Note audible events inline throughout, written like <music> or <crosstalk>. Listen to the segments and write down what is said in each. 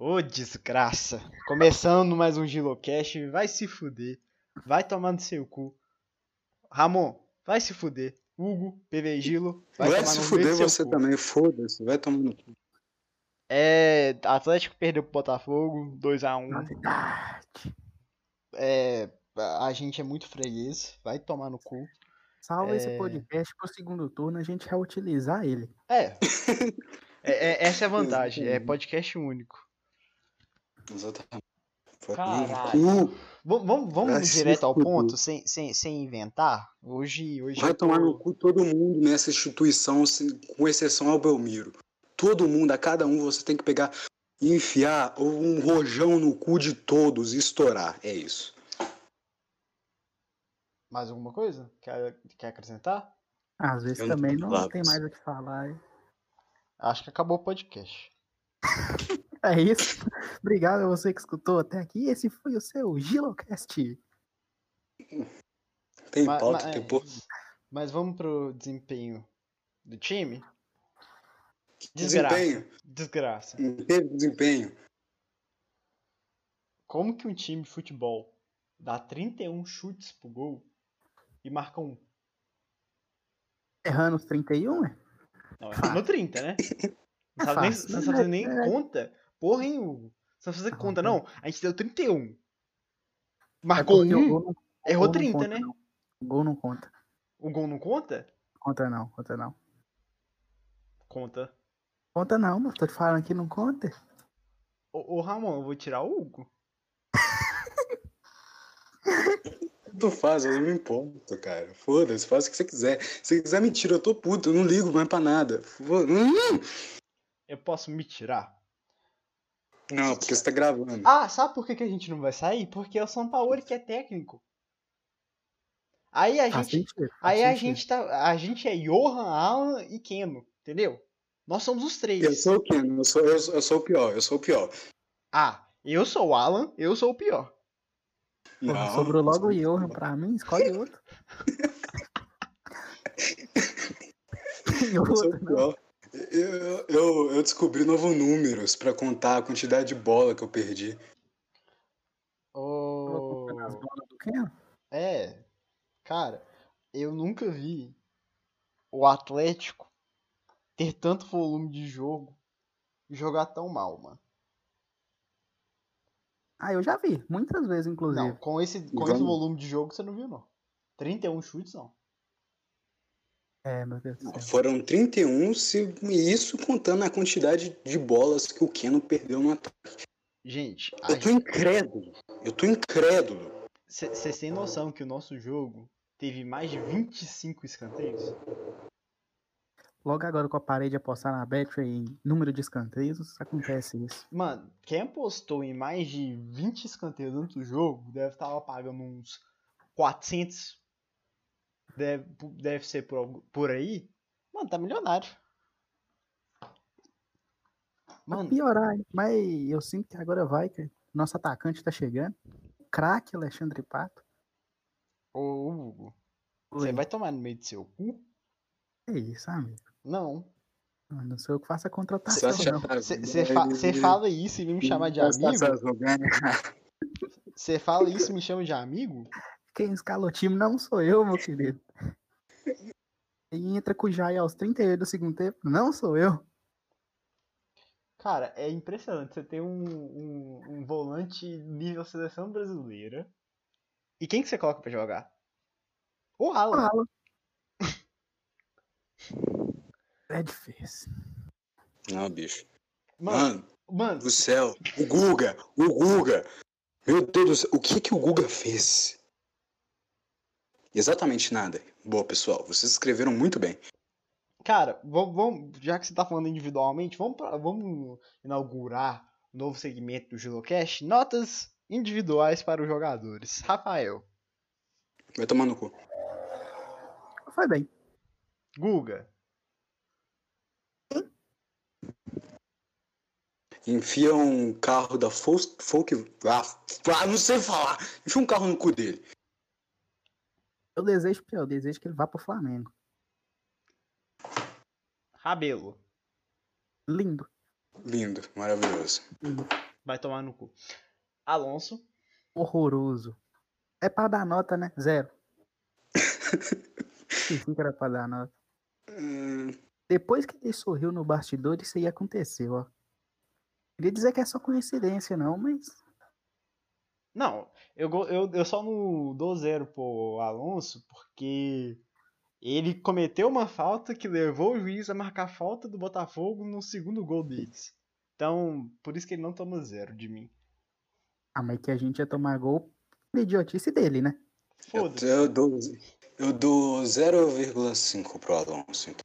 Ô desgraça. Começando mais um Gilocast, vai se fuder. Vai tomar no seu cu. Ramon, vai se fuder. Hugo, PV Gilo, vai, Vai, tomar se no fuder você cu. também, foda-se, vai tomar no cu. É, Atlético perdeu pro Botafogo, 2x1. Novidade. É, a gente é muito freguês, vai tomar no cu. Salva esse É. podcast pro segundo turno, a gente vai utilizar ele. É. <laughs> É, é- essa é a vantagem, é podcast único. Exatamente. Caralho. no cu. Vamos, vamos, direto ao ponto, sem, sem, sem inventar? Hoje, hoje Vai tomar no cu todo mundo nessa instituição, com exceção ao Belmiro. Todo mundo, a cada um, você tem que pegar e enfiar um rojão no cu de todos e estourar. É isso. Mais alguma coisa? Quer, quer acrescentar? Às vezes Eu não também não palavras. tem mais o que falar. Acho que acabou o podcast. <laughs> É isso. <laughs> Obrigado a você que escutou até aqui. Esse foi o seu Gilocast. Tem pauta ma- que é, pô. Mas vamos pro desempenho do time? Desgraça. Desempenho. Desgraça. Não teve desempenho. Como que um time de futebol dá 31 chutes pro gol e marca um? Errando os 31, é? Não, no 30, né? <laughs> Não É sabe nem, fácil, não sabe nem É. conta. Porra, hein, Hugo? Você não fazer Ah, conta, não. A gente deu 31. É Marcou o um, gol não- errou gol não 30, conta, né? não. O gol não conta. O gol não conta? Conta não, conta não. Conta. Conta não, mas tô te falando que não conta. Ô, ô Ramon, eu vou tirar o Hugo. <laughs> Tu faz, eu não me importo, cara. Foda-se, faz o que você quiser. Se você quiser me tira, eu tô puto, eu não ligo mais pra nada. Hum! Eu posso me tirar? Não, porque você tá gravando. Ah, sabe por que, que a gente não vai sair? Porque é o São Paulo que é técnico. Aí a gente, sentido, aí a gente tá, a gente é Johan, Alan e Keno, entendeu? Nós somos os Eu três. sou o quê? Eu sou, eu, sou- eu sou o pior, eu sou o pior. Ah, eu sou o Alan, eu sou o pior. Porra, Não, sobrou logo o eu Johan pra mim, escolhe outro. <laughs> <laughs> Eu sou o pior. Eu, eu, eu descobri novos números pra contar a quantidade de bola que eu perdi. Ô, As bolas do Ken? É, cara, eu nunca vi o Atlético ter tanto volume de jogo e jogar tão mal, mano. Ah, eu já vi, muitas vezes, inclusive. Não, com esse, com esse volume de jogo você não viu, não. 31 chutes, não. É, meu Deus do céu. Foram 31, se, e isso contando a quantidade de bolas que o Keno perdeu no ataque. Gente, Eu tô gente- incrédulo. Eu tô incrédulo. Vocês têm noção que o nosso jogo teve mais de 25 escanteios? Logo agora que eu parei de apostar na Betway em número de escanteios, acontece isso. Mano, quem apostou em mais de 20 escanteios dentro do jogo deve estar pagando uns 400. Deve, deve ser por, por aí. Mano, tá milionário. Mano, Piorar, hein? mas eu sinto que agora vai, que nosso atacante tá chegando. Craque Alexandre Pato. ô Hugo, você Oi. vai tomar no meio do seu cu? É isso, amigo. Não. Eu Não sou eu que faço a Você contratação. Você fa cê fala isso e vem me chamar de Você amigo? tá jogando? Você fala isso e me chama de amigo? Quem escala o time não sou eu, meu querido. E entra com o Jai aos 38 do segundo tempo, não sou eu. Cara, é impressionante. Você tem um, um, um volante nível seleção brasileira. E quem que você coloca pra jogar? O Alan. Fala. <laughs> É difícil. Não, bicho. Mano, Mano, mano, do céu. O Guga, o Guga. Meu Deus do céu, o que que o Guga fez? Exatamente nada. Boa, pessoal, vocês escreveram muito bem. cara, vamos, vamos- já que você tá falando individualmente, vamos, pra- vamos inaugurar um novo segmento do Gilocast. Notas individuais para os jogadores. Rafael, Vai tomar no cu. Foi bem. Guga, Enfia um carro da Folk. Folk ah, ah, não sei falar. Enfia um carro no cu dele. Eu desejo eu desejo que ele vá pro Flamengo. Rabelo. Lindo. Lindo, maravilhoso. lindo. Vai tomar no cu. Alonso. Horroroso. É pra dar nota, né? Zero. <laughs> Esqueci que era pra dar nota. Hum, Depois que ele sorriu no bastidor, isso aí aconteceu, ó. Queria dizer que é só coincidência, não, mas. Não, eu, eu, eu só não dou zero pro Alonso porque ele cometeu uma falta que levou o juiz a marcar a falta do Botafogo no segundo gol deles. Então, por isso que ele não toma zero de mim. Ah, mas que a gente ia tomar gol por idiotice dele, né? eu, Foda-se. eu dou, eu dou 0,5 pro Alonso. Então.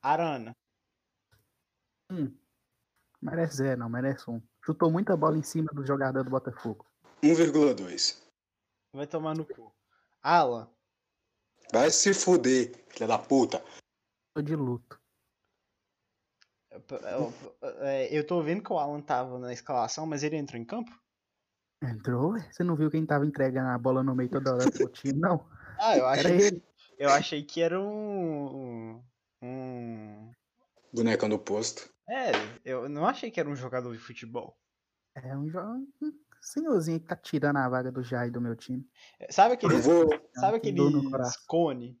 Arana. Merece zero, não, merece um. Chutou muita bola em cima do jogador do Botafogo. 1,2. Vai tomar no cu. Alan. Vai se fuder, filha da puta. Tô de luto. eu- é, Eu tô vendo que o Alan tava na escalação, mas ele entrou em campo? Entrou? Você não viu quem tava entregando a bola no meio toda hora pro <laughs> time, não? Ah, eu Era achei, ele. eu achei que era um. Um. Bonecão do posto. É, eu não achei que era um jogador de futebol. É um, jo- um senhorzinho que tá tirando a vaga do Jair do meu time. Sabe Eu aqueles, vou. sabe coração. cone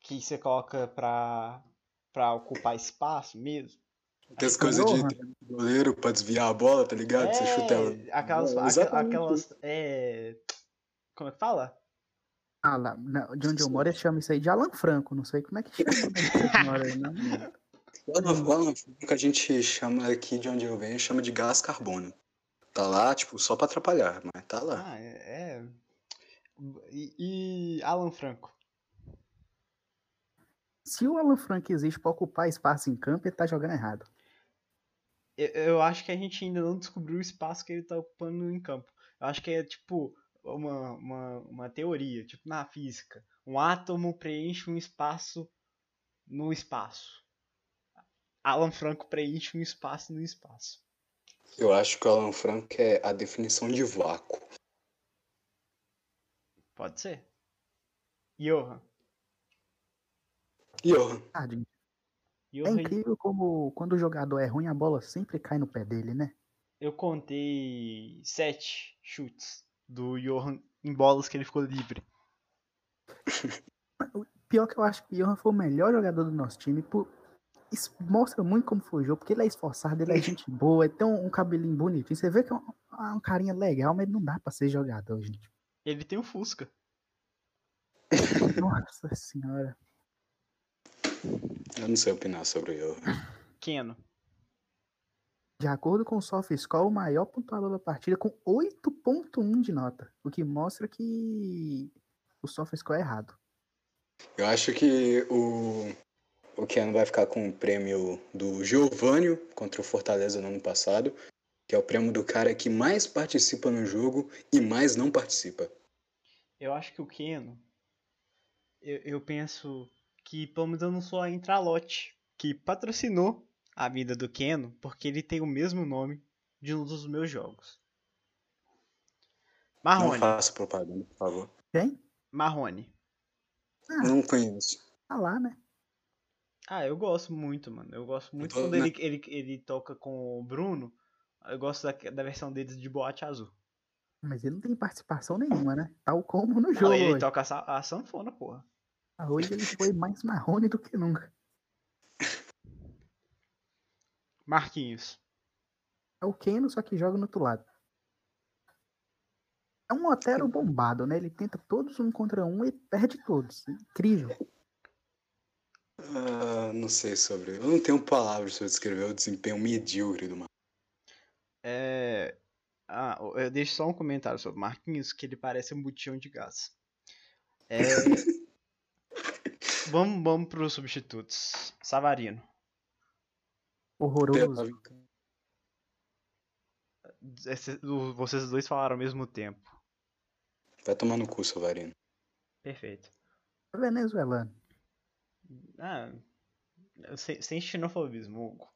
que você coloca pra, pra ocupar espaço mesmo? Aquelas coisas de goleiro pra desviar a bola, tá ligado? Você chuta ela. É, aquelas, É, exatamente aquelas, é, como é que fala? Ah, lá, não, de onde eu moro, eles chamam isso aí de Alan Franco. Não sei como é que chama. <laughs> aí, não. O Alan- o Alan Franco que a gente chama aqui de onde eu venho, chama de gás carbônico. Tá lá, tipo, só pra atrapalhar, mas tá lá. Ah, é. é. E, e Alan Franco? Se o Alan Franco existe pra ocupar espaço em campo, ele tá jogando errado. Eu, eu acho que a gente ainda não descobriu o espaço que ele tá ocupando em campo. Eu acho que é tipo uma, uma, uma teoria, tipo na física. Um átomo preenche um espaço no espaço. Alan Franco preenche um espaço no espaço. Eu acho que o Alan Franco é a definição de vácuo. Pode ser. Johan. Johan. É incrível como quando o jogador é ruim, a bola sempre cai no pé dele, né? eu contei sete chutes do Johan em bolas que ele ficou livre. <laughs> Pior que eu acho que o Johan foi o melhor jogador do nosso time. Por... Isso mostra muito como foi o jogo, porque ele é esforçado, ele é gente boa, ele tem um, um cabelinho bonitinho. Você vê que é um, é um carinha legal, mas não dá pra ser jogador, gente. Ele tem o Fusca. Nossa senhora. eu não sei opinar sobre Johan. Keno. De acordo com o SofaScore, o maior pontuador da partida com 8.1 de nota. O que mostra que o SofaScore é errado. Eu acho que o, o Keanu vai ficar com o prêmio do Giovânio contra o Fortaleza no ano passado, que é o prêmio do cara que mais participa no jogo e mais não participa. Eu acho que o Keno. Eu, eu penso que pelo menos eu não sou a Intralote, que patrocinou a vida do Keno, porque ele tem o mesmo nome de um dos meus jogos. Não Marrone. faça propaganda, por favor. Quem? Marrone. Ah, Não conheço. tá lá, né? Ah, eu gosto muito, mano. Eu gosto muito tô, quando né? ele, ele, ele toca com o Bruno. Eu gosto da, da versão deles de boate azul. Mas ele não tem participação nenhuma, né? Tal como no Não, jogo ele hoje. toca a, a sanfona, porra. Ah, Hoje ele foi mais marrone do que nunca. Marquinhos. É o Keno, só que joga no outro lado. É um Otero bombado, né? Ele tenta todos um contra um e perde todos. Incrível. Ah, não sei sobre. Eu não tenho palavras para descrever o desempenho medíocre do Marcos. É. Ah, eu deixo só um comentário sobre o Marquinhos, que ele parece um botijão de gás. É. <laughs> vamos, vamos pros substitutos. Savarino. Horroroso. Esse- vocês dois falaram ao mesmo tempo. Vai tomar no cu, Savarino. Perfeito. Venezuelano. Ah, sem, sem xenofobismo, Hugo.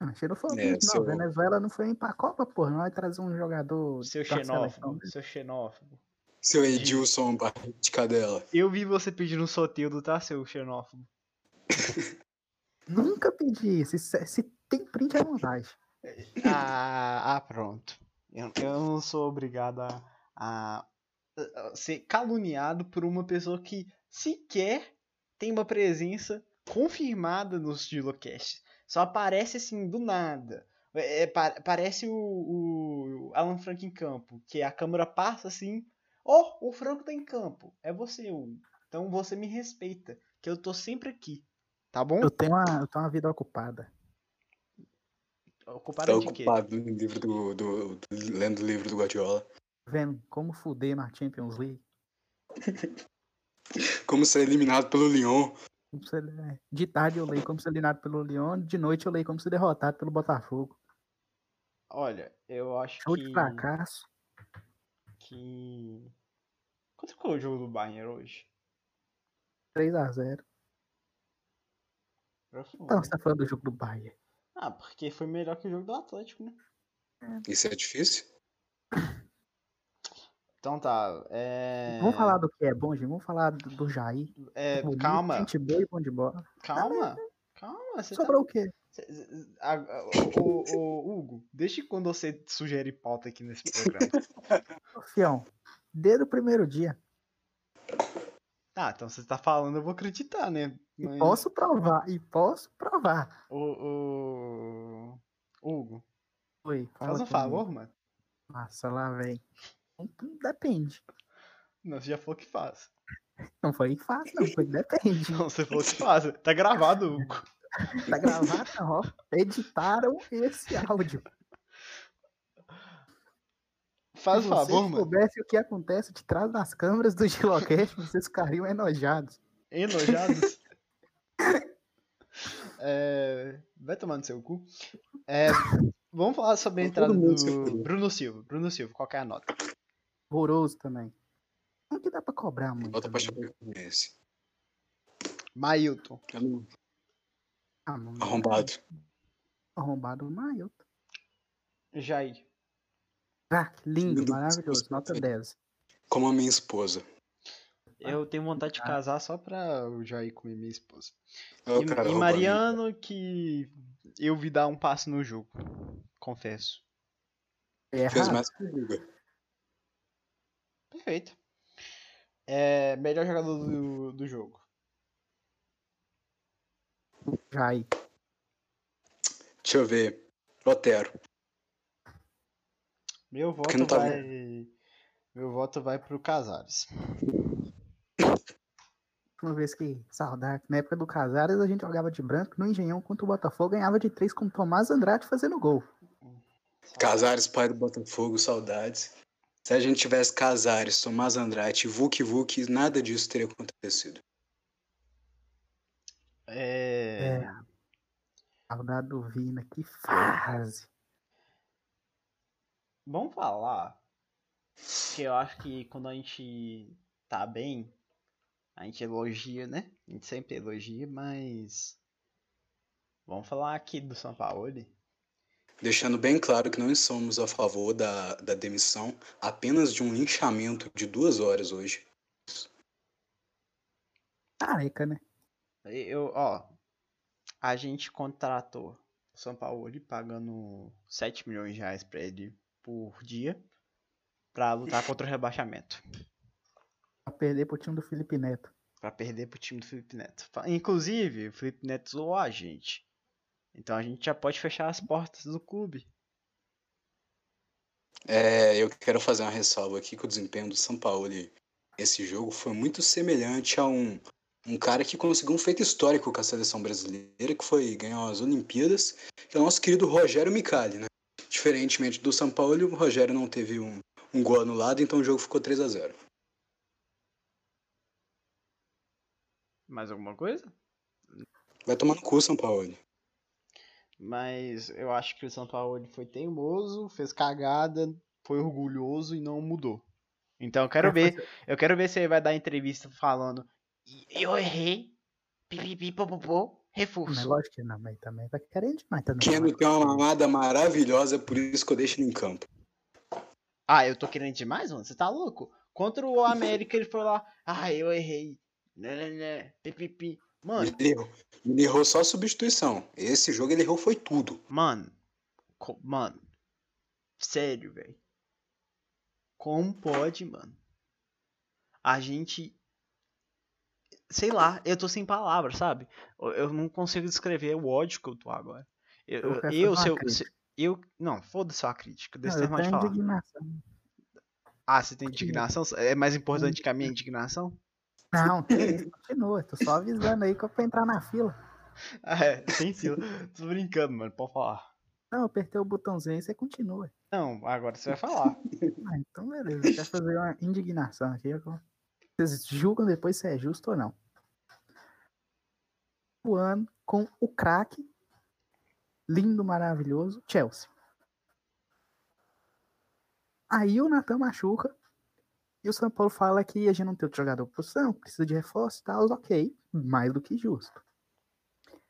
Ah, xenofobia. É, não, seu- Venezuela não foi nem pra Copa, porra. Não vai trazer um jogador. Seu da seleção. xenófobo. Seu xenófobo. Seu Edilson barriga de cadela. Eu vi você pedindo um Soteldo, tá, seu xenófobo? <laughs> Nunca pedi isso. Se, se tem print à vontade. Ah, ah, pronto. Eu, eu não sou obrigado a, a- a ser caluniado por uma pessoa que sequer tem uma presença confirmada no Estilocast. Só aparece assim do nada. É, é, pa- parece o, o Alan Frank em campo, que a câmera passa assim. Oh, o Franco tá em campo. É você, Hugo. Então você me respeita, que eu tô sempre aqui. Tá bom? Eu tenho uma, eu tenho uma vida ocupada. Ocupado Tá de quê? ocupado no livro do, do, do- lendo o livro do Guardiola. Vendo como fuder na Champions League. <laughs> Como ser eliminado pelo Lyon. Como ser- é, De tarde eu leio como ser eliminado pelo Lyon, de noite eu leio como ser derrotado pelo Botafogo. Olha, eu acho Show que. de fracasso. que. Quanto ficou o jogo do Bayern hoje? 3x0. Já foi, Então, né? você tá falando do jogo do Bayern. Ah, porque foi melhor que o jogo do Atlético, né? Isso é difícil? Então tá. É... Vamos falar do que é bom, gente. Vamos falar do, do Jair. É, Bonito, calma, Gente boa e bom de bola. calma. Calma, você tá. Sobrou o quê? o, o- Hugo, desde quando você sugere pauta aqui nesse programa? <laughs> Fião, desde o primeiro dia. Ah, então você tá falando, eu vou acreditar, né? Mas Posso provar, e posso provar. o, o- Hugo, Oi, faz um favor, mano. Nossa, lá vem. Depende. Não, você já falou que faz. Não foi fácil, não. Foi depende. <laughs> Não, você falou que faz. Tá gravado, Hugo. Tá gravado, ó. Editaram esse áudio. Faz Se um favor, vocês mano. soubessem o que acontece de trás das câmeras do Gilocast, vocês ficariam enojados. Enojados. <laughs> É, Vai tomar no seu cu. É, Vamos falar sobre a entrada se do. Bruno Silva. Bruno Silva, qual que é a nota? Horroroso também. Não que dá pra cobrar muito. Bota pra. Chapecoense. Mailton. Não- Ah, mano, Arrombado. Arrombado Mailton. Jair. Ah, lindo, maravilhoso. Nota 10. Como a minha esposa. Eu tenho vontade de casar só pra o Jair comer minha esposa. E, cara e. Mariano, que eu vi dar um passe no jogo. Confesso. É Fez mais que o Guga. Perfeito. É, melhor jogador do, do jogo. Jair. Deixa eu ver. Otero. Meu voto não tá vai. Meu voto vai pro Casares. Última vez que saudade. Na época do Casares, a gente jogava de branco no Engenhão contra o Botafogo, ganhava de 3 com o Tomás Andrade fazendo gol. Casares, pai do Botafogo, saudades. Se a gente tivesse Casares, Tomás Andrade, Vuk Vuk, nada disso teria acontecido. É... É. Saudade do Vina, que fase. Vamos falar que eu acho que quando a gente tá bem, a gente elogia, né? A gente sempre elogia, mas. Vamos falar aqui do São Paulo. Deixando bem claro que não somos a favor da, da demissão, apenas de um linchamento de duas horas hoje. Careca, né? Eu, ó, a gente contratou o São Paulo pagando 7 milhões de reais pra ele por dia pra lutar contra o rebaixamento. Pra perder pro time do Felipe Neto. Pra perder pro time do Felipe Neto. Inclusive, o Felipe Neto zoou a gente. Então a gente já pode fechar as portas do clube. É, eu quero fazer uma ressalva aqui que o desempenho do São Paulo esse jogo foi muito semelhante a um, um cara que conseguiu um feito histórico com a seleção brasileira, que foi ganhar as Olimpíadas, que é o nosso querido Rogério Micali, né? Diferentemente do São Paulo, o Rogério não teve um, um gol anulado, então o jogo ficou 3 a 0 Mais alguma coisa? Vai tomar no cu, São Paulo. Mas eu acho que o São Paulo ele foi teimoso, fez cagada, foi orgulhoso e não mudou. Então eu quero É, ver, eu quero ver se ele vai dar entrevista falando "E- eu errei, pipipi, popopô, Mas reforço. lógico que não, mas também tá querendo demais também. Keno tem uma mamada maravilhosa, por isso que eu deixo ele em campo. Ah, eu tô querendo demais, mano? Você tá louco? Contra o América ele foi lá, ah, eu errei, né, né, né, pipipi. Mano, Ele errou, ele errou só a substituição. Esse jogo ele errou foi tudo. mano, Mano, sério, velho. Como pode, mano? A gente. Sei lá, eu tô sem palavras, sabe? Eu- não consigo descrever o ódio que eu tô agora. Eu, Eu eu, se eu, se- eu- Não, foda-se a crítica. Não, Deixa eu eu terminar de falar. indignação. Ah, você tem indignação? É mais importante que a minha indignação? Não, que isso, continua. Tô só avisando aí que eu pra entrar na fila. Ah, é, tem fila. Tô brincando, mano, pode falar. Não, eu apertei o botãozinho e você continua. Não, agora você vai falar. <laughs> Ah, então beleza. Quero fazer uma indignação aqui. Vocês julgam depois se é justo ou não. O ano com o craque, lindo, maravilhoso, Chelsea. Aí o Natan machuca e o São Paulo fala que a gente não tem outro jogador por posição, precisa de reforço e tal, ok, mais do que justo.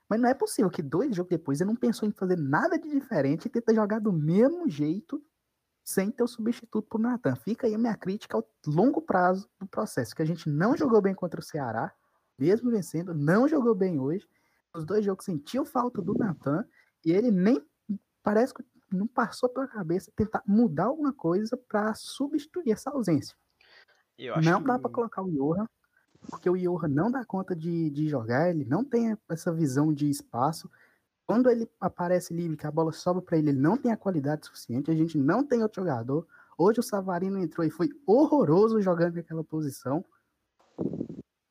Mas não é possível que dois jogos depois ele não pensou em fazer nada de diferente e tenta jogar do mesmo jeito sem ter o substituto pro Natan. Fica aí a minha crítica ao longo prazo do processo, que a gente não jogou bem contra o Ceará, mesmo vencendo, não jogou bem hoje. Os dois jogos sentiu falta do Natan e ele nem parece que não passou pela cabeça tentar mudar alguma coisa para substituir essa ausência. Eu acho Não que dá para colocar o Johan, porque o Johan não dá conta de, de jogar, ele não tem essa visão de espaço. Quando ele aparece livre, que a bola sobra para ele, ele não tem a qualidade suficiente, a gente não tem outro jogador. Hoje o Savarino entrou e foi horroroso jogando naquela posição.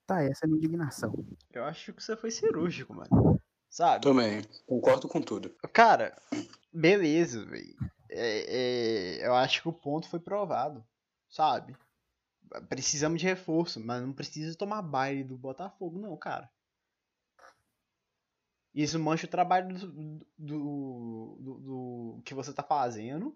Tá, essa é a minha indignação. Eu acho que você foi cirúrgico, mano. Sabe? Também. Concordo com tudo. Cara, beleza, velho. É, é, eu acho que o ponto foi provado, sabe? Precisamos de reforço, mas não precisa tomar baile do Botafogo, não, cara. Isso mancha o trabalho do, do, do- do que você tá fazendo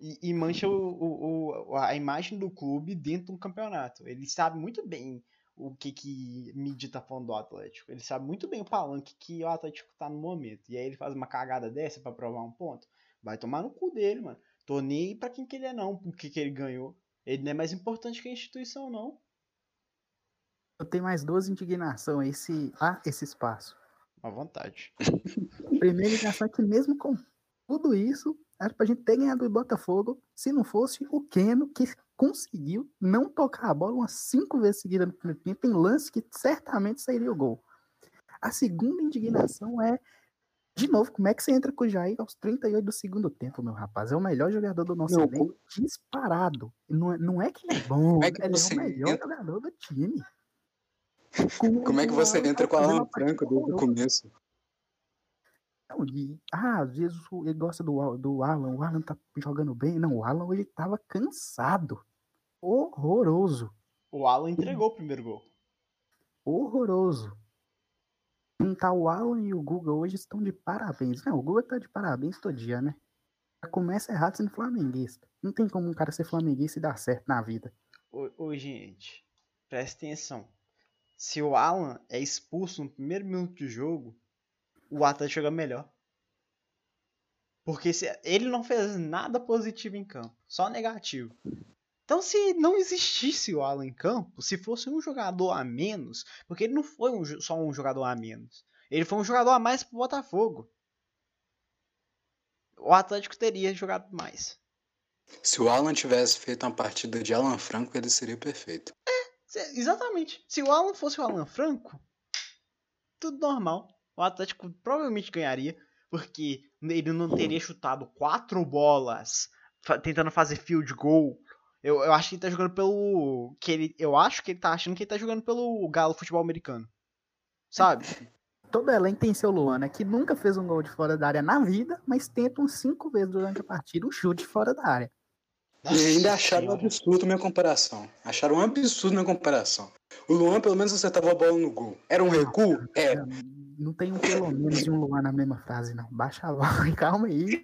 e, e mancha o, o- a imagem do clube dentro do campeonato. Ele sabe muito bem o que que mídia tá falando do Atlético. Ele sabe muito bem o palanque que o Atlético tá no momento. E aí ele faz uma cagada dessa pra provar um ponto. Vai tomar no cu dele, mano. Tô nem aí pra quem que ele é não, porque que ele ganhou. Ele não é mais importante que a instituição, não. Eu tenho mais duas indignações esse, a esse espaço. À vontade. <laughs> Primeira indignação é que mesmo com tudo isso, era pra gente ter ganhado o Botafogo se não fosse o Keno que conseguiu não tocar a bola umas cinco vezes seguidas no primeiro tempo em lance que certamente sairia o gol. A segunda indignação é, de novo, como é que você entra com o Jair aos 38 do segundo tempo, meu rapaz? É o melhor jogador do nosso elenco, disparado. Não é, não é que ele é bom, Como é que ele é o melhor entra- jogador do time. Com Como é que o você entra com o fazendo Alan Franco desde o começo? Não, e, ah, às vezes ele gosta do, do Alan, o Alan tá jogando bem. Não, o Alan hoje tava cansado. Horroroso. O Alan entregou o primeiro gol. Horroroso. Tá o Alan e o Guga hoje estão de parabéns. Não, o Guga tá de parabéns todo dia, né? Começa errado sendo flamenguista. Não tem como um cara ser flamenguista e dar certo na vida. Ô, gente, presta atenção. Se o Alan é expulso no primeiro minuto de jogo, o Atlético joga melhor. Porque se, ele não fez nada positivo em campo, só negativo. Então, se não existisse o Alan em campo, se fosse um jogador a menos, porque ele não foi um só um jogador a menos, ele foi um jogador a mais pro Botafogo. O Atlético teria jogado mais. Se o Alan tivesse feito uma partida de Alan Franco, ele seria perfeito. Se- Exatamente. Se o Alan fosse o Alan Franco, tudo normal. O Atlético provavelmente ganharia, porque ele não teria chutado quatro bolas tentando fazer field goal. Eu, eu acho que ele tá jogando pelo. Que ele, eu acho que ele tá achando que ele tá jogando pelo Galo Futebol Americano. Sabe? <laughs> Todo elenco tem seu Luan, né? Que nunca fez um gol de fora da área na vida, mas tenta uns cinco vezes durante a partida um chute fora da área. E ainda acharam um absurdo minha comparação. Acharam um absurdo minha comparação. O Luan pelo menos acertava a bola no gol. Era um recuo? Era. Não tem um pelo menos e um Luan na mesma frase, não. Baixa a bola, <laughs> calma aí.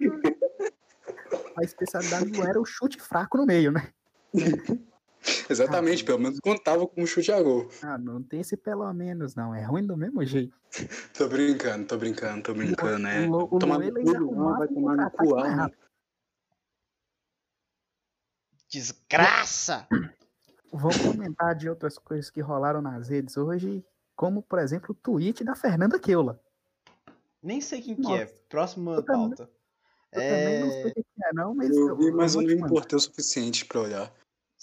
A especialidade do era o chute fraco no meio, né? <laughs> <laughs> Exatamente, pelo menos contava com um chute a gol. Ah, não tem esse pelo menos, não. É ruim do mesmo jeito. <laughs> Tô brincando, tô brincando, tô brincando, é. O, o Tomar no cu, vai um tomar no cu. Desgraça! Vamos comentar de outras coisas que rolaram nas redes hoje, como, por exemplo, o tweet da Fernanda Keula. Nem sei quem que Nossa. é. Próxima Eu também. pauta. Eu também não sei o É... que que é, não, mas Eu vi, mas eu vou não mandar. importei o suficiente pra olhar.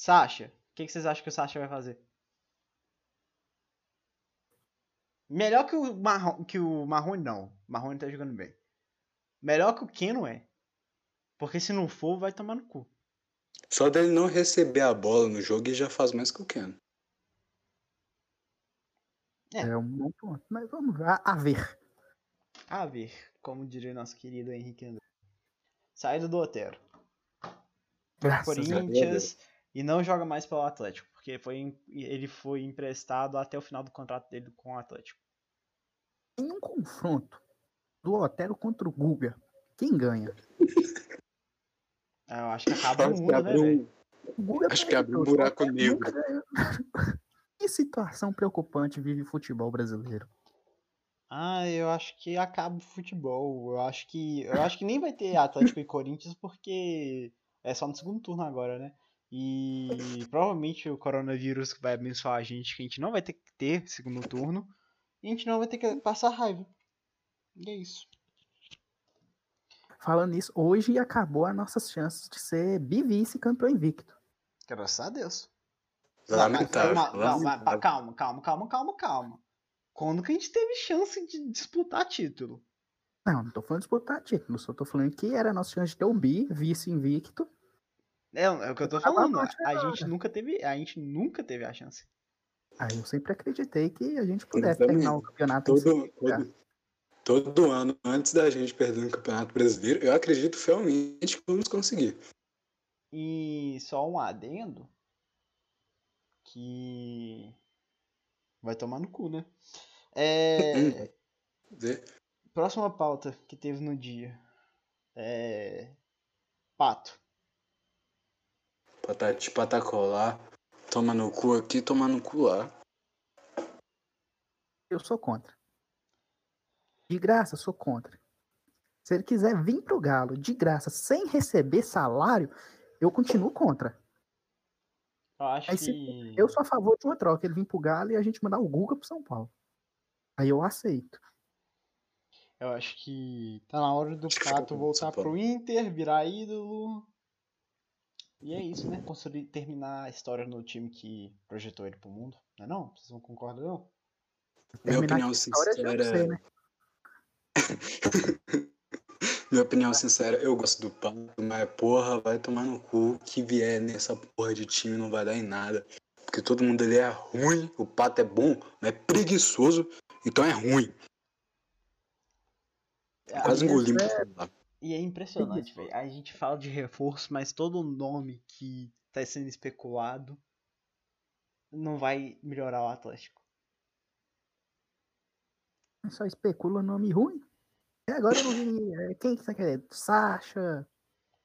Sasha, o que, que vocês acham que o Sasha vai fazer? Melhor que o Marrone, que o Marrone não. O Marrone tá jogando bem. Melhor que o Keno é. Porque se não for, vai tomar no cu. Só dele não receber a bola no jogo e já faz mais que o Ken. É um bom ponto. Mas vamos lá, a ver. A ver, como diria nosso querido Henrique André. Saída do Otero. Graças a Deus. Corinthians e não joga mais pelo Atlético, porque foi, ele foi emprestado até o final do contrato dele com o Atlético. Em um confronto do Otero contra o Guga, quem ganha? É, Eu acho que acaba o Acho que mundo, né, um, O acho que perde abre um o buraco Otero negro. <laughs> que situação preocupante vive o futebol brasileiro. Ah, eu acho que acaba o futebol. Eu acho que eu acho que nem vai ter Atlético e Corinthians porque é só no segundo turno agora, né? E provavelmente o coronavírus vai abençoar a gente, que a gente não vai ter que ter segundo turno e a gente não vai ter que passar raiva. E é isso. Falando nisso, hoje acabou as nossas chances de ser bivice campeão invicto. Graças a Deus. Lamentável. não, não, mas- lamentável. calma, calma, calma, calma, calma. Quando que a gente teve chance de disputar título? Não, não tô falando de disputar título, só tô falando que era a nossa chance de ter um bi, vice invicto. É, é o que eu tô Tava falando. A gente nunca teve, a gente nunca teve a chance. Aí eu sempre acreditei que a gente pudesse terminar o campeonato Todo, lugar. todo, todo ano, antes da gente perder no Campeonato Brasileiro, eu acredito fielmente que vamos conseguir. E só um adendo que vai tomar no cu, né? É, Vê? próxima pauta que teve no dia. É Pato. Patati patacolá. Toma no cu aqui, toma no cu lá. Eu sou contra. De graça, sou contra. Se ele quiser vir pro Galo de graça, sem receber salário, eu continuo contra. Eu acho Aí que Eu sou a favor de uma troca, ele vir pro Galo e a gente mandar o Guga pro São Paulo. Aí eu aceito. eu acho que tá na hora do Pato voltar pro Inter, virar ídolo. E é isso, né? Construir, terminar a história no time que projetou ele pro mundo. Não é não? Vocês não concordam não? Minha opinião aqui a história já não sei, sincera. né? <laughs> Minha opinião sincera, eu gosto do Pato, mas porra, vai tomar no cu. Que vier nessa porra de time não vai dar em nada. Porque todo mundo ali é ruim, o Pato é bom, mas é preguiçoso, então é ruim. Ah, Quase engoli. é-. E é impressionante, velho. A gente fala de reforço, mas todo nome que tá sendo especulado não vai melhorar o Atlético. Só especula nome ruim. E agora eu não vi. é, Quem que tá querendo? Sacha,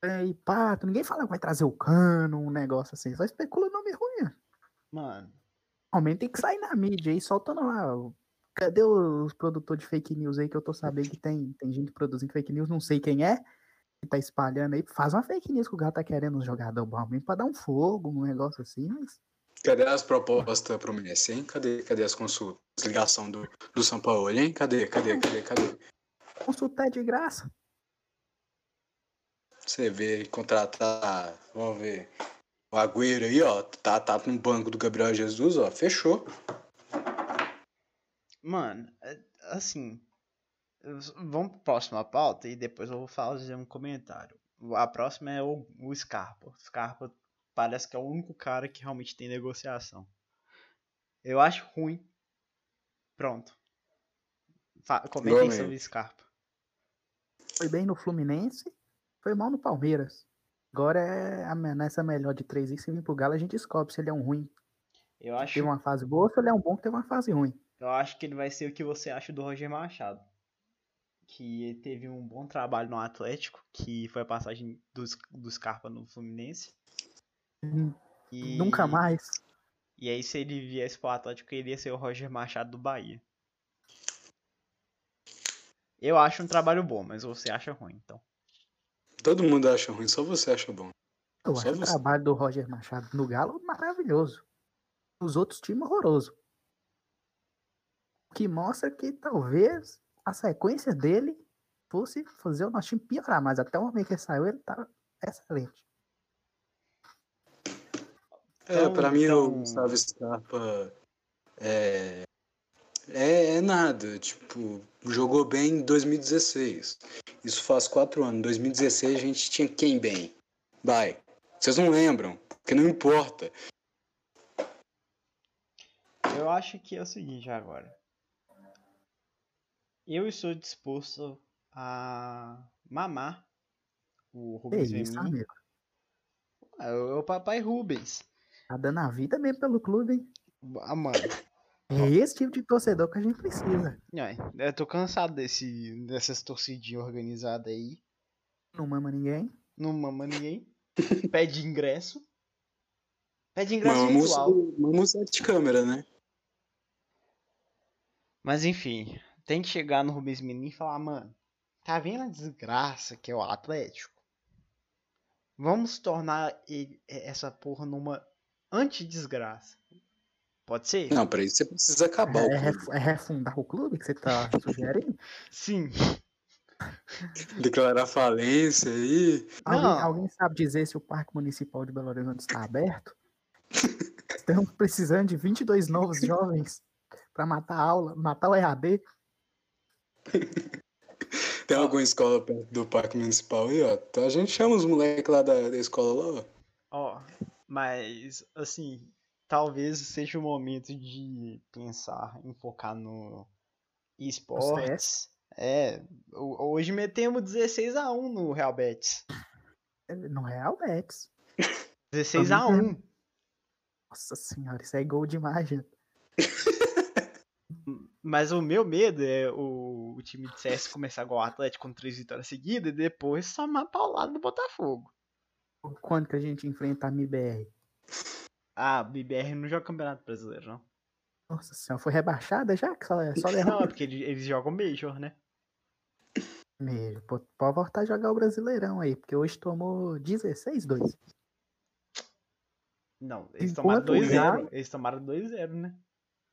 é, e Pato. Ninguém fala que vai trazer o cano, um negócio assim. Só especula nome ruim. Mano, Aumenta tem que sair na mídia aí, soltando lá. Cadê os produtores de fake news aí que eu tô sabendo que tem, tem gente produzindo fake news, não sei quem é, que tá espalhando aí. Faz uma fake news que o Galo tá querendo um jogador bom mesmo pra dar um fogo, um negócio assim, mas. Cadê as propostas pro Messi, hein? Cadê, cadê as consultas? Ligação do, do São Paulo, hein? Cadê, cadê, cadê, cadê? Consultar é de graça. Você vê contratar, vamos ver, o Agüero aí, ó, tá, tá no banco do Gabriel Jesus, ó, fechou. Mano, é- assim. Vamos pra próxima pauta e depois eu vou fazer um comentário. A próxima é o, o Scarpa. O Scarpa parece que é o único cara que realmente tem negociação. Eu acho ruim. Pronto. Fa comentem sobre o Scarpa. Foi bem no Fluminense, foi mal no Palmeiras. Agora é a, nessa melhor de três aí, se vir pro Galo, a gente descobre se ele é um ruim Eu que acho, teve uma fase boa ou se ele é um bom que teve uma fase ruim. Eu acho que ele vai ser o que você acha do Roger Machado. Que ele teve um bom trabalho no Atlético, que foi a passagem do, Sc- do Scarpa no Fluminense. Hum, E, Nunca mais. E aí, se ele viesse pro Atlético, ele ia ser o Roger Machado do Bahia. Eu acho um trabalho bom, mas você acha ruim, então. Todo mundo acha ruim, só você acha bom. Eu Só acho o você. trabalho do Roger Machado no Galo maravilhoso. Os outros times horroroso. Que mostra que talvez a sequência dele fosse fazer o nosso time piorar, mas até o momento que ele saiu, ele tá excelente. É, Então- pra mim então- o Gustavo Scarpa é, é, é nada. Tipo, jogou bem em 2016. Isso faz quatro anos. Em 2016 a gente tinha quem bem? Vai. Vocês não lembram, porque não importa. Eu acho que é o seguinte agora. Eu estou disposto a mamar o Rubens isso, Femin. amigo. É o papai Rubens. Tá dando a vida mesmo pelo clube, hein? Ah, mano. É esse tipo de torcedor que a gente precisa. ai, Eu tô cansado desse, dessas torcidinhas organizadas aí. Não mama ninguém. Não mama ninguém. <laughs> Pede ingresso. Pede ingresso Vamos, virtual. vamos de câmera, né? Mas enfim, tem que chegar no Rubens Menin e falar, mano, tá vendo a desgraça que é o Atlético? Vamos tornar ele- essa porra numa antidesgraça. Pode ser? Não, pra isso você precisa acabar o É, clube. ref- é refundar o clube que você tá <laughs> sugerindo? Sim. Declarar falência aí. Alguém, alguém sabe dizer se o Parque Municipal de Belo Horizonte está aberto? Estamos precisando de 22 novos jovens para matar a aula, matar o EAD. <laughs> Tem alguma escola perto do Parque Municipal aí, ó. Então a gente chama os moleques lá da, da escola lá, ó. Ó, mas assim, talvez seja o momento de pensar em focar no esportes. É, ho- hoje metemos 16 a 1 no Real Betis. No Real Betis. 16 a 1. Nossa senhora, isso é gol demais, gente. <laughs> Mas o meu medo é o, o time de CS começar igual o Atlético com três vitórias seguidas e depois somar paulada do Botafogo. Quando que a gente enfrenta a MBR? Ah, BBR não joga Campeonato Brasileiro, não. Nossa senhora, foi rebaixada já? Que só, só Não, é porque eles, eles jogam Major, né? mesmo. Pode voltar a jogar o Brasileirão aí, porque hoje tomou 16-2. Não, eles Enquanto tomaram 2-0. já- Eles tomaram 2-0, né?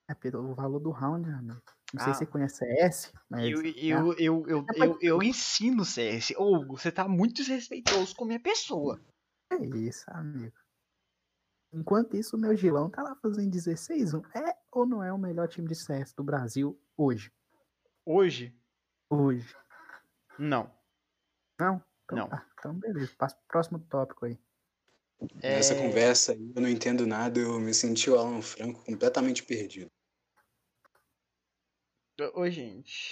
É pelo valor do round, né, amigo. Não sei Ah. se você conhece CS, mas. Eu, eu, eu, eu, eu, eu ensino CS. Ô, Hugo, você tá muito desrespeitoso com minha pessoa. É isso, amigo. Enquanto isso, o meu Gilão tá lá fazendo 16-1. É ou não é o melhor time de CS do Brasil hoje? Hoje, Hoje. não. Não? Então, Não. tá. então beleza. Passa pro próximo tópico aí. Nessa É, conversa aí, eu não entendo nada, eu me senti o Alan Franco completamente perdido. Ô, gente.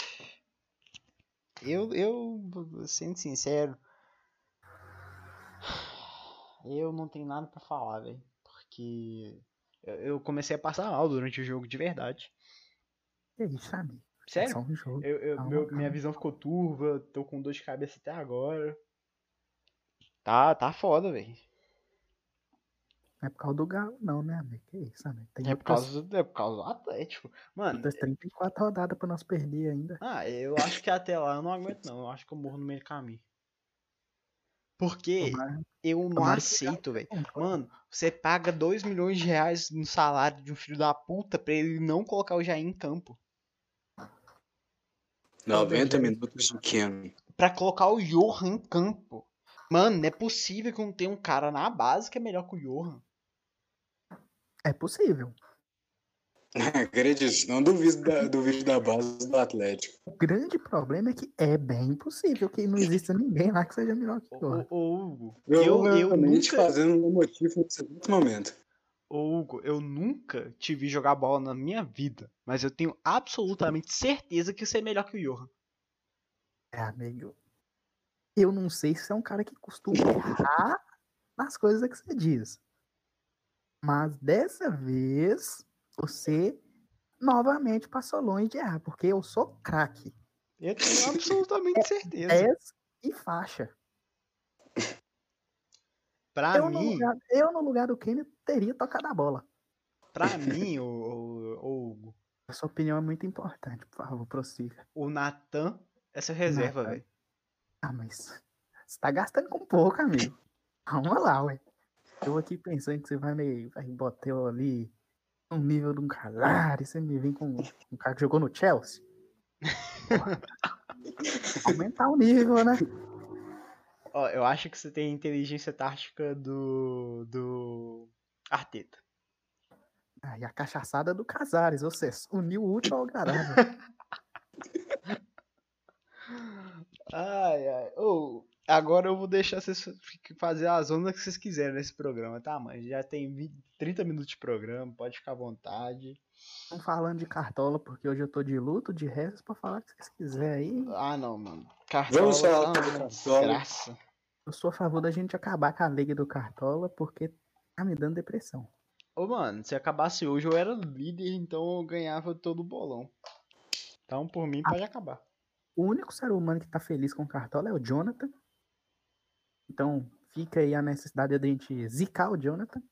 Eu, eu, sendo sincero, eu não tenho nada pra falar, velho. Porque eu, comecei a passar mal durante o jogo de verdade. É isso, amigo. É Sério? só um jogo. Eu, eu- Calma, meu- calma. minha visão ficou turva, tô com dor de cabeça até agora. Tá, tá foda, velho. Não é por causa do Galo, não, né, amigo? Que isso, amigo. Tem É por outras, causa, do- é por causa do Atlético. Mano, outras 34 rodadas pra nós perder ainda. ah, eu acho que até lá eu não aguento não. Eu acho que eu morro no meio do caminho. Porque Tomara- eu não tomara aceito, velho. Mano, você paga 2 milhões de reais no salário de um filho da puta pra ele não colocar o Jair em campo. 90 minutos de Ken. Pra colocar o Johan em campo. Mano, não é possível que não tenha um cara na base que é melhor que o Johan. É possível. <laughs> Acredite, não duvido da, do vídeo da base do Atlético. O grande problema é que é bem possível que não exista ninguém lá que seja melhor que o Ô, Johan. ô, ô, Hugo, eu, eu Provavelmente nunca, fazendo um motivo nesse momento. ô, Hugo, eu nunca te vi jogar bola na minha vida, mas eu tenho absolutamente certeza que você é melhor que o Johan. É, amigo. Eu não sei se você é um cara que costuma errar nas coisas que você diz. Mas dessa vez, você novamente passou longe de errar, porque eu sou craque. Eu tenho absolutamente certeza. 10 e faixa. Pra Eu no, mim, lugar, eu, no lugar do Kenny, teria tocado a bola. pra mim, ô, Hugo, A sua opinião é muito importante, por favor, prossiga. o Natan é seu reserva, velho. Ah, mas você tá gastando com pouco, amigo. Calma lá, ué. Eu aqui pensando que você vai me vai botar eu ali no nível de um Casares, você me vem com um cara que jogou no Chelsea. Aumentar o nível, né? Ó, eu acho que você tem a inteligência tática do. do. Arteta. Ah, e a cachaçada do Casares, você uniu o útil ao agradável. <laughs> Ai, ai. Ô, agora eu vou deixar vocês fazer as ondas que vocês quiserem nesse programa, tá, mãe? Já tem 20, 30 minutos de programa, pode ficar à vontade. Estão falando de cartola, porque hoje eu tô de luto, de resto, pra falar o que vocês quiserem aí. Ah, não, mano. Cartola Vamos falar tá uma de Cartola. desgraça. Eu sou a favor da gente acabar com a liga do Cartola, porque tá me dando depressão. Ô, mano, se acabasse hoje eu era líder, então eu ganhava todo o bolão. Então, por mim, pode acabar. O único ser humano que tá feliz com o Cartola é o Jonathan. Então, fica aí a necessidade de a gente zicar o Jonathan.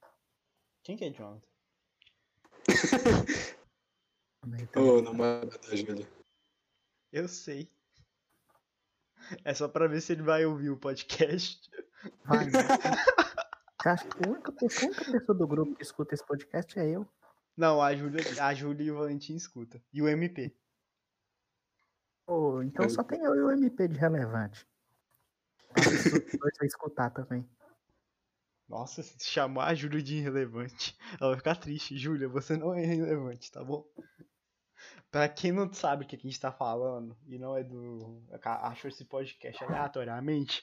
Quem que é Jonathan? Então, Ô, namorada da Júlia. Eu sei. É só pra ver se ele vai ouvir o podcast. vai, né? <laughs> Acha que a única pessoa, a única pessoa do grupo que escuta esse podcast é eu? Não, a Júlia, a Júlia e o Valentim escuta. E o MP. Pô, então só tem eu e o MP de relevante. Os dois vai escutar também. Nossa, se chamar a Júlia de irrelevante, ela vai ficar triste. Júlia, você não é irrelevante, tá bom? Pra quem não sabe o que a gente tá falando e não é do. achou esse podcast aleatoriamente,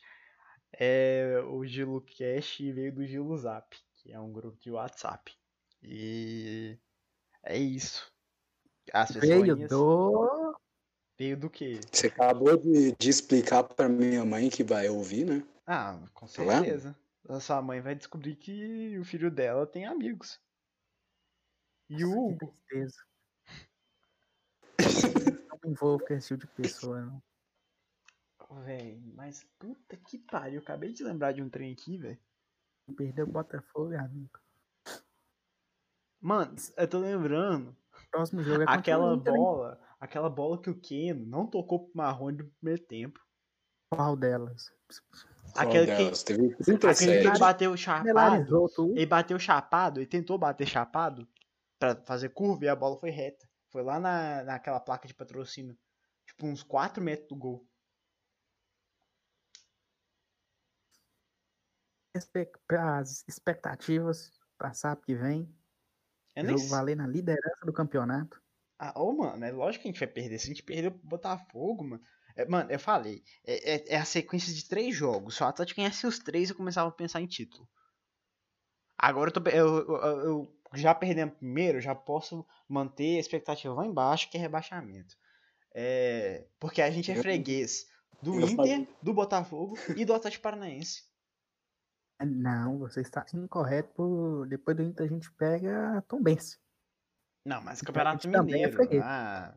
é o Gilo Cash veio do Gilo Zap, que é um grupo de WhatsApp. E é isso. As Veio do. Veio do quê? Você acabou de, de explicar pra minha mãe que vai ouvir, né? Ah, com Tá certeza. A sua mãe vai descobrir que o filho dela tem amigos. E o Nossa, Hugo. tristeza. Não me envolvo com esse tipo de pessoa, não. Véi, mas puta que pariu. Eu acabei de lembrar de um trem aqui, velho. Perdeu o Botafogo, amigo. Mano, eu tô lembrando. Próximo jogo é Aquela bola. Aquela bola que o Keno não tocou pro Marrone no primeiro tempo. Qual delas? Aquele Qual que- delas? Teve Aquele que 37. ele bateu chapado. Ele bateu chapado, ele tentou bater chapado pra fazer curva e a bola foi reta. Foi lá na, naquela placa de patrocínio. Tipo, uns 4 metros do gol. As expectativas pra sábado que vem. Eu nem Jogo valer na liderança do campeonato. Ah, ô, mano, é lógico que a gente vai perder. Se a gente perder pro Botafogo, mano. É, mano, eu falei, é, é- é a sequência de três jogos. Se o Atlético ganhasse os três, eu começava a pensar em título. Agora eu, tô, eu, eu- eu já perdendo o primeiro, já posso manter a expectativa lá embaixo, que é rebaixamento. É, porque a gente é freguês do eu Inter, falei- do Botafogo e do Atlético Paranaense. Não, você está incorreto. Depois do Inter a gente pega a Tombense. Não, mas Então, Campeonato é Mineiro. freguês. ah,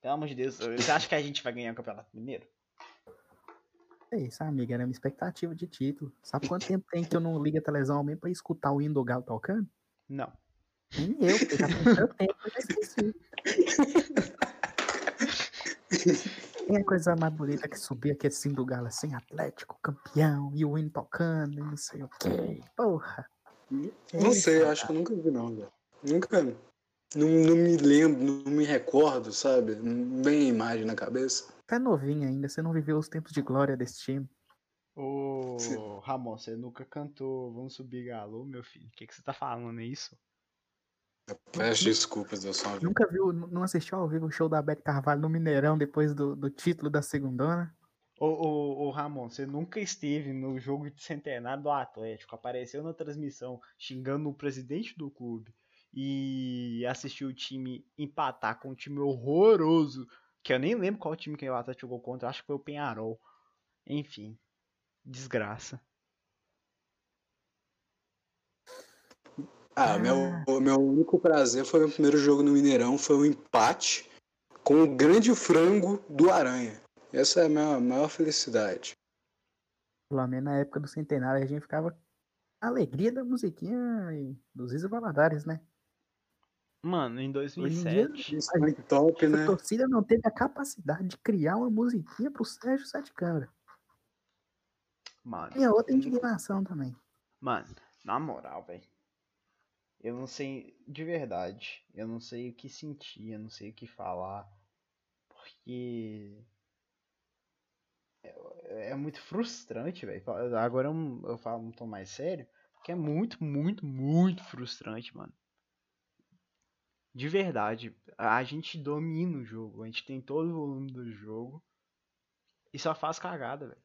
pelo amor de Deus, você acha que a gente vai ganhar o Campeonato Mineiro? É isso, amiga. Era minha expectativa de título. Sabe quanto tempo tem que eu não ligo a televisão ao menos pra escutar o hino do Galo tocando? Não. Nem eu, porque já tem tanto tempo que eu já esqueci. Tem a coisa mais bonita que subir aquele sino do Galo assim, Atlético, campeão, e o hino tocando, e não sei o quê. Porra. Não sei, eu acho que eu nunca vi, não, velho. Nunca. Não, não me lembro, não me recordo, sabe? Não vem a imagem na cabeça. Você é novinho ainda, você não viveu os tempos de glória desse time. Ô, Sim. Ramon, você nunca cantou Vamos Subir Galo, meu filho? O que, que você tá falando, é isso? Eu peço desculpas, eu só vi. Nunca viu, não assistiu ao vivo o show da Beth Carvalho no Mineirão depois do, do título da segundona? Ô, ô, ô, Ramon, você nunca esteve no jogo de centenário do Atlético, apareceu na transmissão xingando o presidente do clube e assistiu o time empatar com um time horroroso, que eu nem lembro qual time que o Atlético jogou contra, acho que foi o Penharol. Enfim, desgraça. Ah, meu, o meu único prazer foi o primeiro jogo no Mineirão, foi um empate com o grande frango do Aranha. Essa é a minha maior felicidade. Pelo menos na época do centenário a gente ficava a alegria da musiquinha e dos Isa Valadares, né? Mano, em em dia, 2007, Isso é top, A né? torcida não teve a capacidade de criar uma musiquinha pro Sérgio Sete Câmara. mano, Tinha outra indignação também. Mano, na moral, velho. Eu não sei, de verdade, eu não sei o que sentir, eu não sei o que falar. Porque é, é muito frustrante, velho. Agora eu, eu falo um tom mais sério, que é muito, muito, muito frustrante, mano. De verdade, a gente domina o jogo, a gente tem todo o volume do jogo e só faz cagada, velho.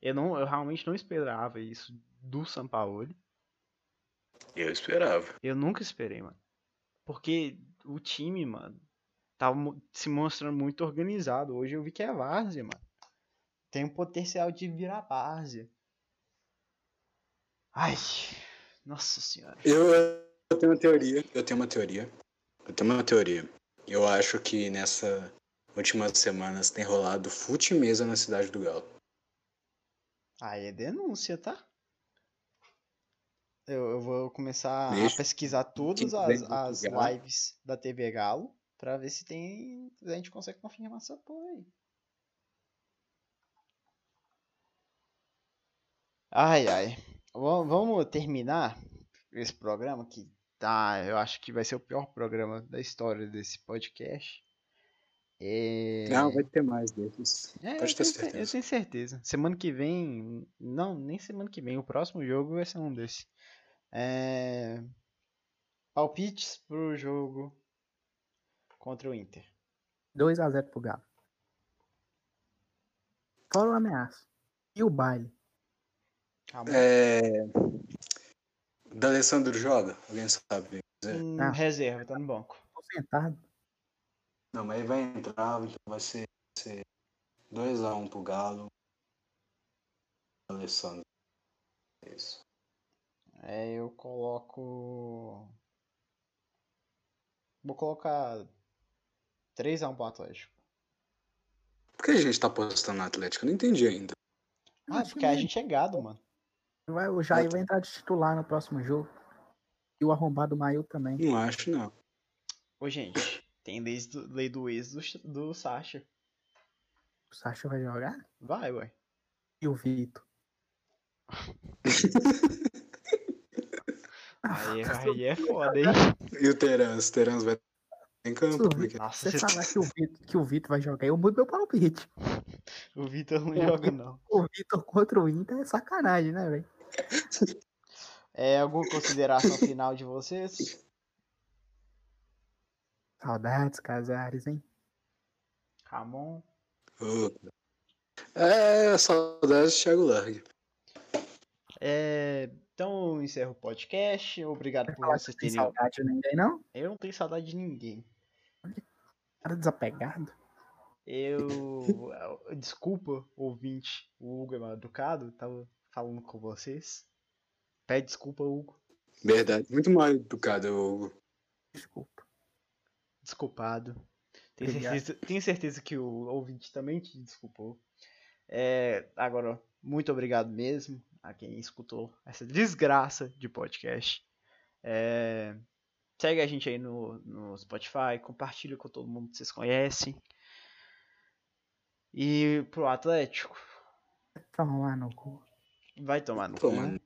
Eu não, eu realmente não esperava isso do Sampaoli. Eu esperava. Eu nunca esperei, mano. Porque o time, mano, tava se mostrando muito organizado. Hoje eu vi que é várzea, mano. Tem um potencial de virar várzea. Ai, nossa senhora. Eu, eu tenho uma teoria. Eu tenho uma teoria. Eu tenho uma teoria. Eu acho que nessa últimas semanas tem rolado fute mesa na cidade do Galo. Aí é denúncia, tá? Eu, eu vou começar Deixa. a pesquisar todas as, as lives da TV Galo pra ver se tem. a gente consegue confirmar essa porra aí. Ai, ai. Vamos terminar esse programa que tá. Eu acho que vai ser o pior programa da história desse podcast. É... Não, vai ter mais desses. É, Pode ter certeza. Eu tenho certeza. Semana que vem. Não, nem semana que vem. O próximo jogo vai ser um desses. É... Palpites pro jogo contra o Inter. 2x0 pro Galo. Fora o ameaça. E o baile? É... Da Alessandro joga? Alguém sabe? Hum, ah. Reserva, tá no banco. Tô sentado. Não, mas ele vai entrar, então vai ser 2x1 um pro Galo. Alessandro. Isso. É, eu coloco. Vou colocar 3x1 pro Atlético. Por que a gente tá apostando no Atlético? Eu não entendi ainda. Ah, porque a gente é gado, mano. Vai, o Jair vai entrar de titular no próximo jogo. E o arrombado Maio também. Não acho, não. Ô, gente. Tem lei do, lei do ex do, do Sasha. O Sasha vai jogar? Vai, ué. E o Vitor? aí, <laughs> aí é foda, hein? E o Terans? Terans vai em campo. Porque... Nossa, você falar que o, Vitor, que o Vitor vai jogar, eu mudo meu palpite. <laughs> O Vitor não o joga, não. O Vitor contra o Inter é sacanagem, né, velho? É, alguma consideração final de vocês? Saudades, Casares, hein? Ramon. É, saudades, Thiago Largue. É, então, encerro o podcast. Obrigado por vocês terem. Não saudade de ninguém, não? Eu não tenho saudade de ninguém. Cara desapegado. Eu. <laughs> Desculpa, ouvinte. O Hugo é mal educado. Tava falando com vocês. Pede desculpa, Hugo. Verdade. Muito mal educado, Hugo. Desculpa desculpado. Tenho certeza, tenho certeza, que o ouvinte também te desculpou. É, agora, muito obrigado mesmo a quem escutou essa desgraça de podcast. É, segue a gente aí no, no Spotify, compartilha com todo mundo que vocês conhecem. E pro Atlético. Tomar no cu. Vai tomar no cu.